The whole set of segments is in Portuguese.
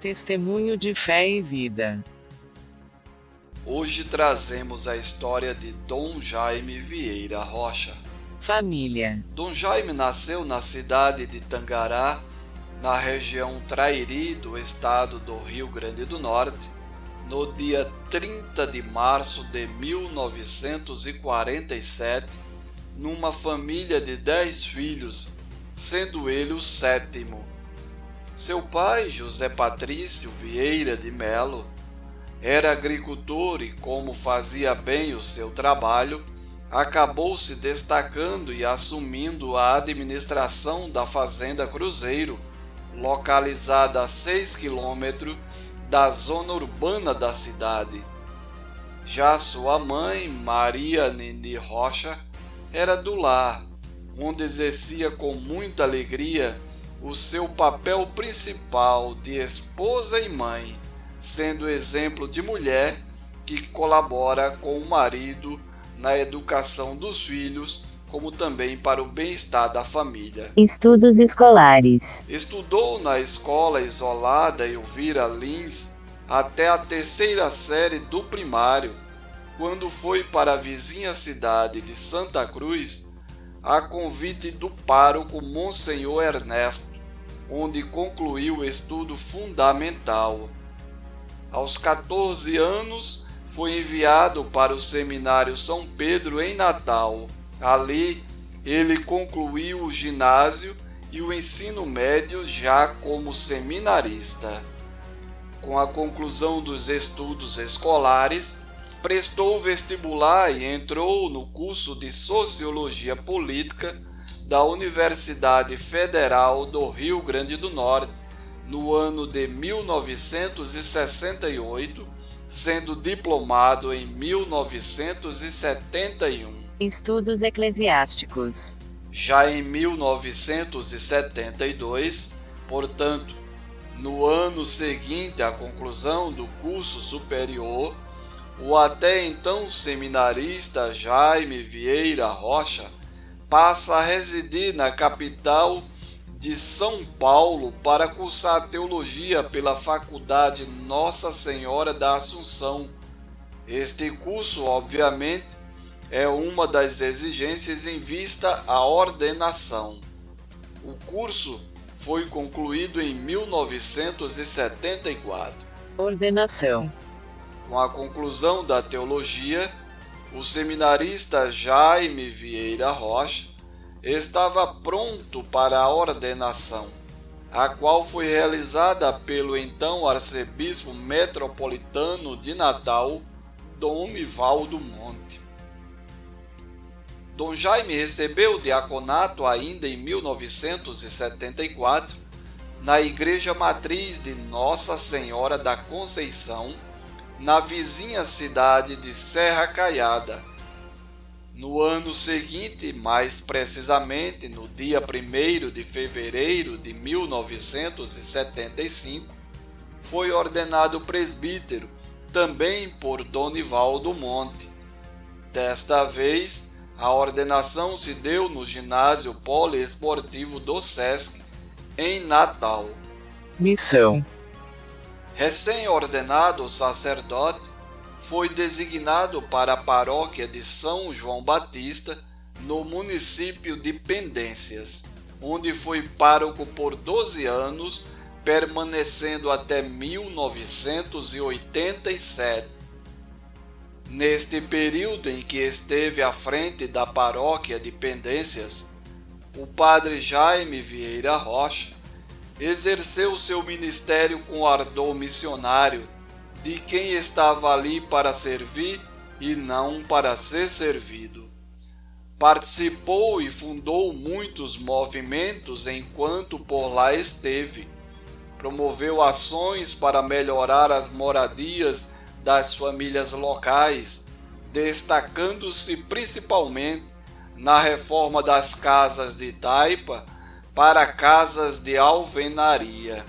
Testemunho de fé e vida. Hoje trazemos a história de Dom Jaime Vieira Rocha. Família. Dom Jaime nasceu na cidade de Tangará, na região Trairi do estado do Rio Grande do Norte, no dia 30 de março de 1947, numa família de dez filhos, sendo ele o sétimo. Seu pai, José Patrício Vieira de Melo, era agricultor e, como fazia bem o seu trabalho, acabou se destacando e assumindo a administração da Fazenda Cruzeiro, localizada a 6 quilômetros da zona urbana da cidade. Já sua mãe, Maria Nini Rocha, era do lar, onde exercia com muita alegria o seu papel principal de esposa e mãe, sendo exemplo de mulher que colabora com o marido na educação dos filhos, como também para o bem-estar da família. Estudos escolares. Estudou na escola isolada Elvira Lins até a terceira série do primário, quando foi para a vizinha cidade de Santa Cruz a convite do pároco Monsenhor Ernesto, onde concluiu o estudo fundamental. Aos 14 anos, foi enviado para o Seminário São Pedro em Natal. Ali, ele concluiu o ginásio e o ensino médio já como seminarista. Com a conclusão dos estudos escolares, prestou o vestibular e entrou no curso de Sociologia Política da Universidade Federal do Rio Grande do Norte no ano de 1968, sendo diplomado em 1971. Estudos eclesiásticos. Já em 1972, portanto, no ano seguinte à conclusão do curso superior, o até então seminarista Jaime Vieira Rocha passa a residir na capital de São Paulo para cursar teologia pela Faculdade Nossa Senhora da Assunção. Este curso, obviamente, é uma das exigências em vista à ordenação. O curso foi concluído em 1974. Ordenação. Com a conclusão da teologia, o seminarista Jaime Vieira Rocha estava pronto para a ordenação, a qual foi realizada pelo então arcebispo metropolitano de Natal, Dom Nivaldo Monte. Dom Jaime recebeu o diaconato ainda em 1974 na Igreja Matriz de Nossa Senhora da Conceição na vizinha cidade de Serra Caiada. No ano seguinte, mais precisamente no dia 1 de fevereiro de 1975, foi ordenado presbítero, também por Donivaldo Monte. Desta vez, a ordenação se deu no ginásio poliesportivo do SESC, em Natal. Missão Recém-ordenado sacerdote, foi designado para a paróquia de São João Batista, no município de Pendências, onde foi pároco por 12 anos, permanecendo até 1987. Neste período em que esteve à frente da paróquia de Pendências, o padre Jaime Vieira Rocha exerceu seu ministério com ardor missionário, de quem estava ali para servir e não para ser servido. Participou e fundou muitos movimentos enquanto por lá esteve. Promoveu ações para melhorar as moradias das famílias locais, destacando-se principalmente na reforma das casas de taipa para casas de alvenaria.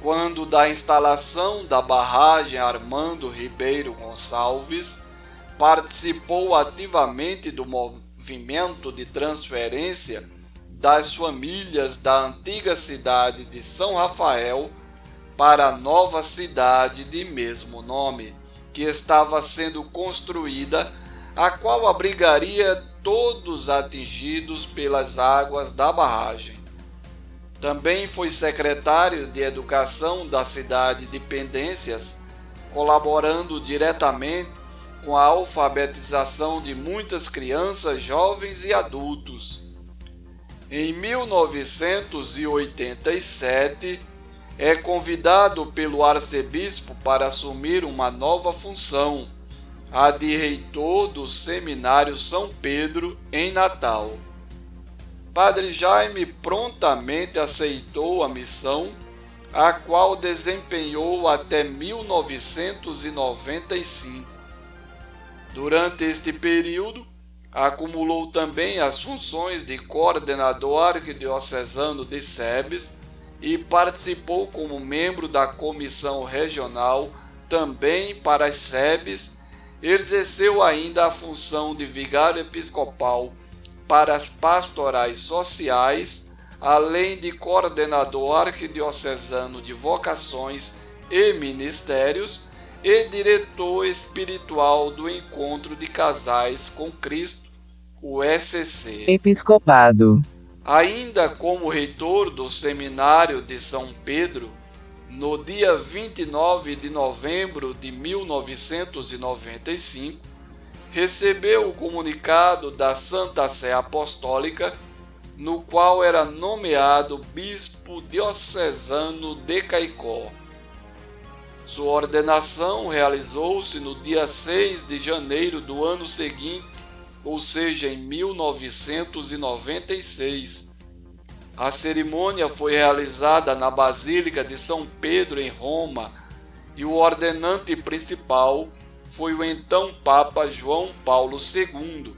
Quando da instalação da barragem Armando Ribeiro Gonçalves, participou ativamente do movimento de transferência das famílias da antiga cidade de São Rafael para a nova cidade de mesmo nome, que estava sendo construída, a qual abrigaria todos atingidos pelas águas da barragem. Também foi secretário de Educação da cidade de Pendências, colaborando diretamente com a alfabetização de muitas crianças, jovens e adultos. Em 1987, é convidado pelo arcebispo para assumir uma nova função, a de reitor do Seminário São Pedro, em Natal. Padre Jaime prontamente aceitou a missão, a qual desempenhou até 1995. Durante este período, acumulou também as funções de coordenador arquidiocesano de Sebes e participou como membro da comissão regional também para as Sebes. Exerceu ainda a função de vigário episcopal para as pastorais sociais, além de coordenador arquidiocesano de vocações e ministérios e diretor espiritual do Encontro de Casais com Cristo, o SC. Episcopado. Ainda como reitor do Seminário de São Pedro, no dia 29 de novembro de 1995, recebeu o comunicado da Santa Sé Apostólica, no qual era nomeado bispo diocesano de Caicó. Sua ordenação realizou-se no dia 6 de janeiro do ano seguinte, ou seja, em 1996. A cerimônia foi realizada na Basílica de São Pedro, em Roma, e o ordenante principal foi o então Papa João Paulo II,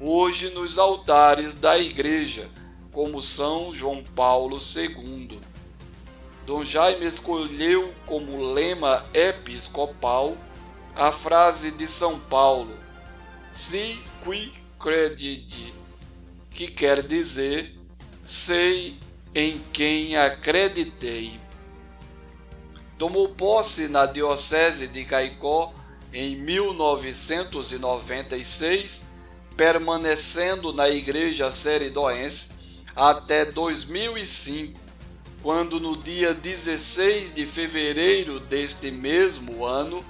hoje nos altares da Igreja, como São João Paulo II. Dom Jaime escolheu como lema episcopal a frase de São Paulo, Si qui credidi, que quer dizer sei em quem acreditei. Tomou posse na Diocese de Caicó em 1996, permanecendo na Igreja Seridoense até 2005, quando no dia 16 de fevereiro deste mesmo ano,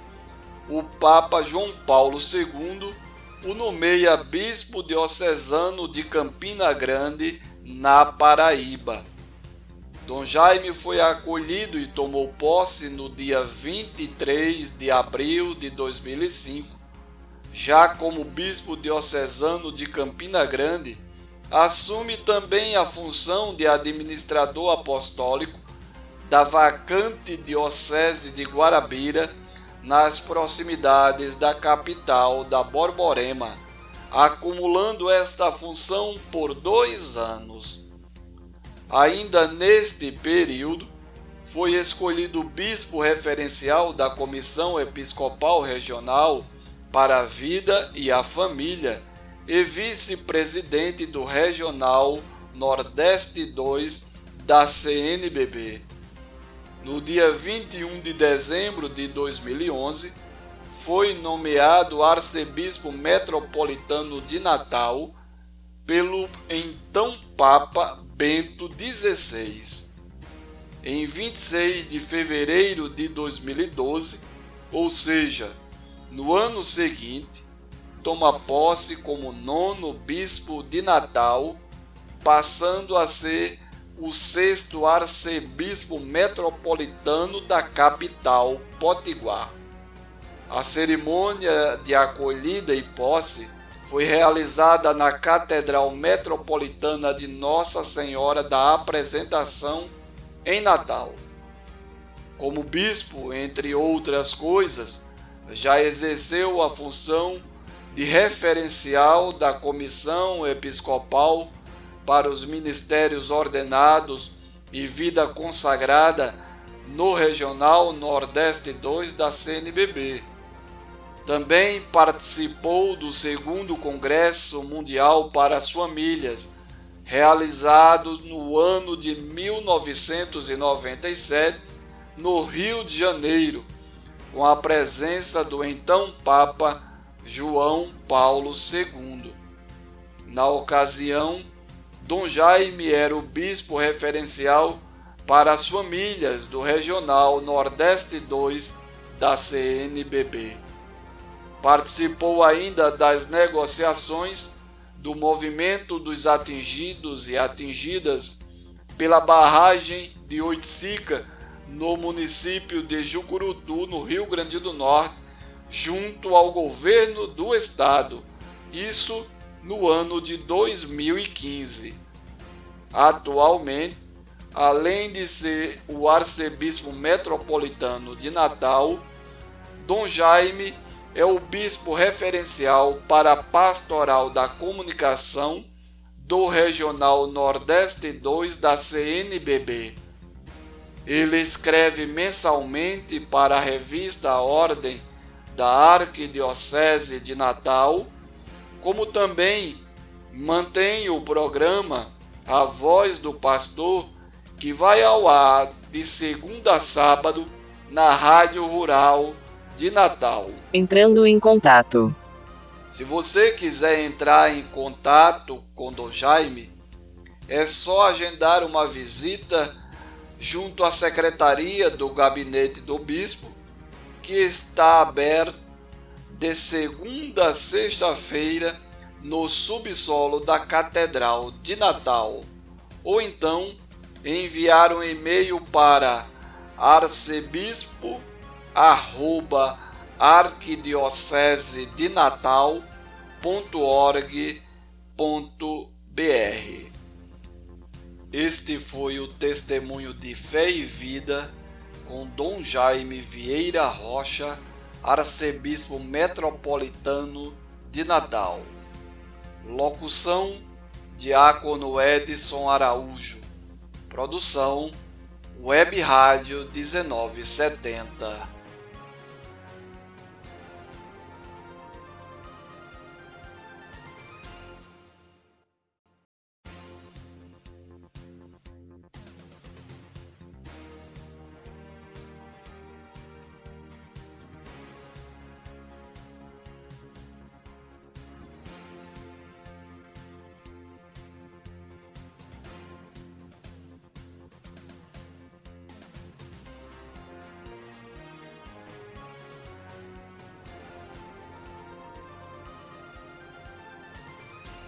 o Papa João Paulo II o nomeia bispo diocesano de Campina Grande, na Paraíba. Dom Jaime foi acolhido e tomou posse no dia 23 de abril de 2005. Já como bispo diocesano de Campina Grande, assume também a função de administrador apostólico da vacante diocese de Guarabira, nas proximidades da capital da Borborema, acumulando esta função por dois anos. Ainda neste período, foi escolhido bispo referencial da Comissão Episcopal Regional para a Vida e a Família e vice-presidente do Regional Nordeste 2 da CNBB. No dia 21 de dezembro de 2011, foi nomeado arcebispo metropolitano de Natal pelo então Papa Bento XVI. Em 26 de fevereiro de 2012, ou seja, no ano seguinte, toma posse como nono bispo de Natal, passando a ser o sexto arcebispo metropolitano da capital Potiguar. A cerimônia de acolhida e posse foi realizada na Catedral Metropolitana de Nossa Senhora da Apresentação, em Natal. Como bispo, entre outras coisas, já exerceu a função de referencial da Comissão Episcopal para os ministérios ordenados e vida consagrada no Regional Nordeste 2 da CNBB. Também participou do segundo Congresso Mundial para as Famílias, realizado no ano de 1997 no Rio de Janeiro, com a presença do então Papa João Paulo II. Na ocasião, Dom Jaime era o bispo referencial para as famílias do Regional Nordeste 2 da CNBB. Participou ainda das negociações do movimento dos atingidos e atingidas pela barragem de Oiticica, no município de Jucurutu, no Rio Grande do Norte, junto ao governo do estado. Isso no ano de 2015. Atualmente, além de ser o arcebispo metropolitano de Natal, Dom Jaime é o bispo referencial para a pastoral da comunicação do Regional Nordeste 2 da CNBB. Ele escreve mensalmente para a revista Ordem da Arquidiocese de Natal, como também mantém o programa A Voz do Pastor, que vai ao ar de segunda a sábado na Rádio Rural de Natal. Entrando em contato. Se você quiser entrar em contato com Dom Jaime, é só agendar uma visita junto à secretaria do gabinete do bispo, que está aberto de segunda a sexta-feira no subsolo da Catedral de Natal, ou então enviar um e-mail para arcebispo arroba arquidiocese de natal.org.br. Este foi o testemunho de fé e vida com Dom Jaime Vieira Rocha, arcebispo metropolitano de Natal. Locução: Diácono Edson Araújo. Produção: Web Rádio 1970.